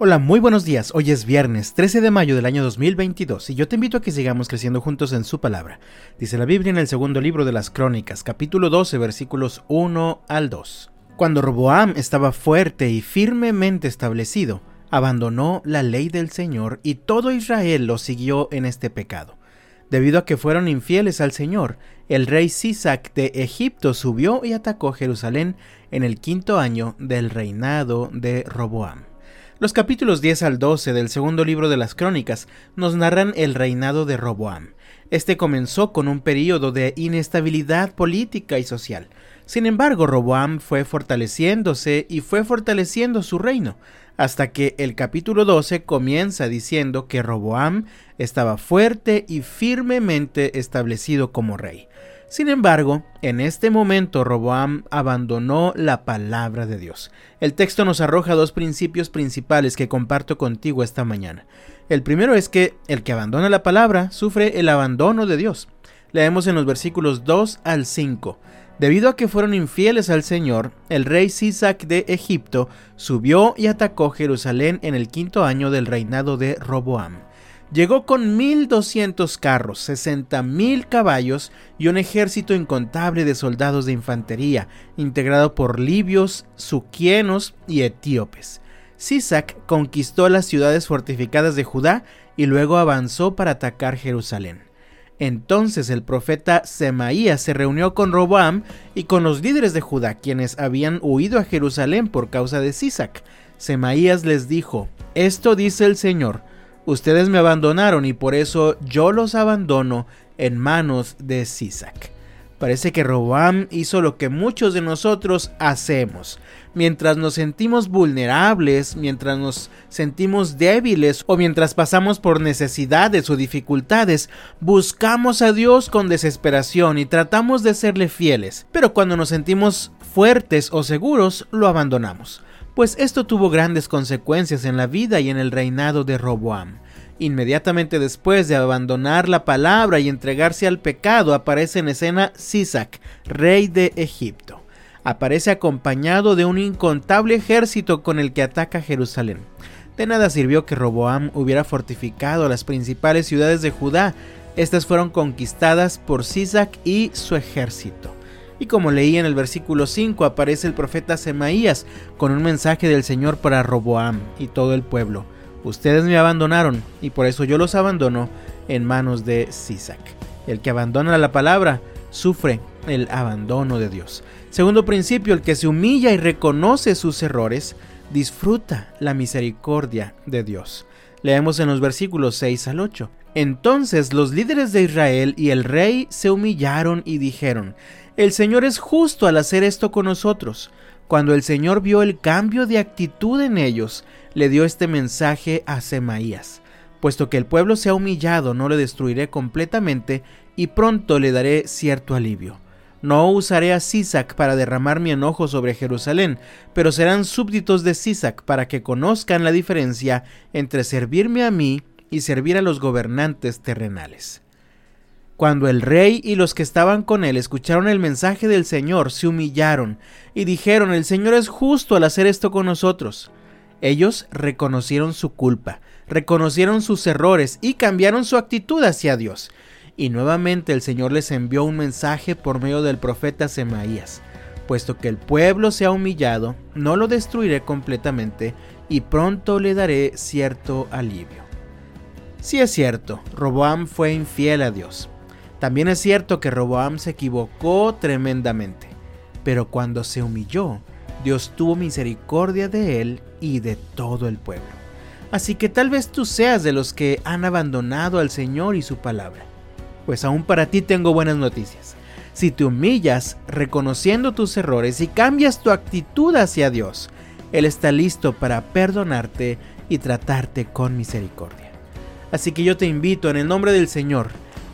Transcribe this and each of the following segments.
Hola, muy buenos días. Hoy es viernes 13 de mayo del año 2022 y yo te invito a que sigamos creciendo juntos en su palabra. Dice la Biblia en el segundo libro de las Crónicas, capítulo 12, versículos 1 al 2. Cuando Roboam estaba fuerte y firmemente establecido, abandonó la ley del Señor y todo Israel lo siguió en este pecado. Debido a que fueron infieles al Señor, el rey Sisac de Egipto subió y atacó Jerusalén en el quinto año del reinado de Roboam. Los capítulos 10 al 12 del segundo libro de las Crónicas nos narran el reinado de Roboam. Este comenzó con un período de inestabilidad política y social. Sin embargo, Roboam fue fortaleciéndose y fue fortaleciendo su reino, hasta que el capítulo 12 comienza diciendo que Roboam estaba fuerte y firmemente establecido como rey. Sin embargo, en este momento Roboam abandonó la palabra de Dios. El texto nos arroja dos principios principales que comparto contigo esta mañana. El primero es que el que abandona la palabra sufre el abandono de Dios. Leemos en los versículos 2 al 5. Debido a que fueron infieles al Señor, el rey Sisac de Egipto subió y atacó Jerusalén en el quinto año del reinado de Roboam. Llegó con 1.200 carros, 60.000 caballos y un ejército incontable de soldados de infantería, integrado por libios, suquienos y etíopes. Sisac conquistó las ciudades fortificadas de Judá y luego avanzó para atacar Jerusalén. Entonces el profeta Semaías se reunió con Roboam y con los líderes de Judá, quienes habían huido a Jerusalén por causa de Sisac. Semaías les dijo, Esto dice el Señor, Ustedes me abandonaron y por eso yo los abandono en manos de Sisac. Parece que Roboam hizo lo que muchos de nosotros hacemos. Mientras nos sentimos vulnerables, mientras nos sentimos débiles o mientras pasamos por necesidades o dificultades, buscamos a Dios con desesperación y tratamos de serle fieles. Pero cuando nos sentimos fuertes o seguros, lo abandonamos pues esto tuvo grandes consecuencias en la vida y en el reinado de Roboam. Inmediatamente después de abandonar la palabra y entregarse al pecado, aparece en escena Sisac, rey de Egipto. Aparece acompañado de un incontable ejército con el que ataca Jerusalén. De nada sirvió que Roboam hubiera fortificado las principales ciudades de Judá. Estas fueron conquistadas por Sisac y su ejército. Y como leí en el versículo 5, aparece el profeta Semaías con un mensaje del Señor para Roboam y todo el pueblo. Ustedes me abandonaron y por eso yo los abandono en manos de Sisac. El que abandona la palabra sufre el abandono de Dios. Segundo principio, el que se humilla y reconoce sus errores disfruta la misericordia de Dios. Leemos en los versículos 6 al 8. Entonces los líderes de Israel y el rey se humillaron y dijeron, el Señor es justo al hacer esto con nosotros. Cuando el Señor vio el cambio de actitud en ellos, le dio este mensaje a Semaías. Puesto que el pueblo se ha humillado, no le destruiré completamente y pronto le daré cierto alivio. No usaré a Sisac para derramar mi enojo sobre Jerusalén, pero serán súbditos de Sisac para que conozcan la diferencia entre servirme a mí y servir a los gobernantes terrenales. Cuando el rey y los que estaban con él escucharon el mensaje del Señor, se humillaron y dijeron, el Señor es justo al hacer esto con nosotros. Ellos reconocieron su culpa, reconocieron sus errores y cambiaron su actitud hacia Dios. Y nuevamente el Señor les envió un mensaje por medio del profeta Semaías. Puesto que el pueblo se ha humillado, no lo destruiré completamente y pronto le daré cierto alivio. Si es cierto, Roboam fue infiel a Dios, también es cierto que Roboam se equivocó tremendamente, pero cuando se humilló, Dios tuvo misericordia de él y de todo el pueblo. Así que tal vez tú seas de los que han abandonado al Señor y su palabra. Pues aún para ti tengo buenas noticias. Si te humillas reconociendo tus errores y cambias tu actitud hacia Dios, Él está listo para perdonarte y tratarte con misericordia. Así que yo te invito en el nombre del Señor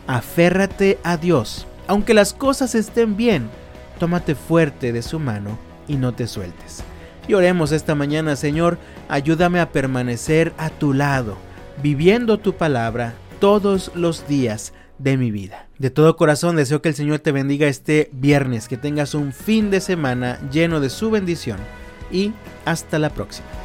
Aférrate a Dios. Aunque las cosas estén bien, tómate fuerte de su mano y no te sueltes. Y oremos esta mañana, Señor, ayúdame a permanecer a tu lado, viviendo tu palabra todos los días de mi vida. De todo corazón deseo que el Señor te bendiga este viernes, que tengas un fin de semana lleno de su bendición y hasta la próxima.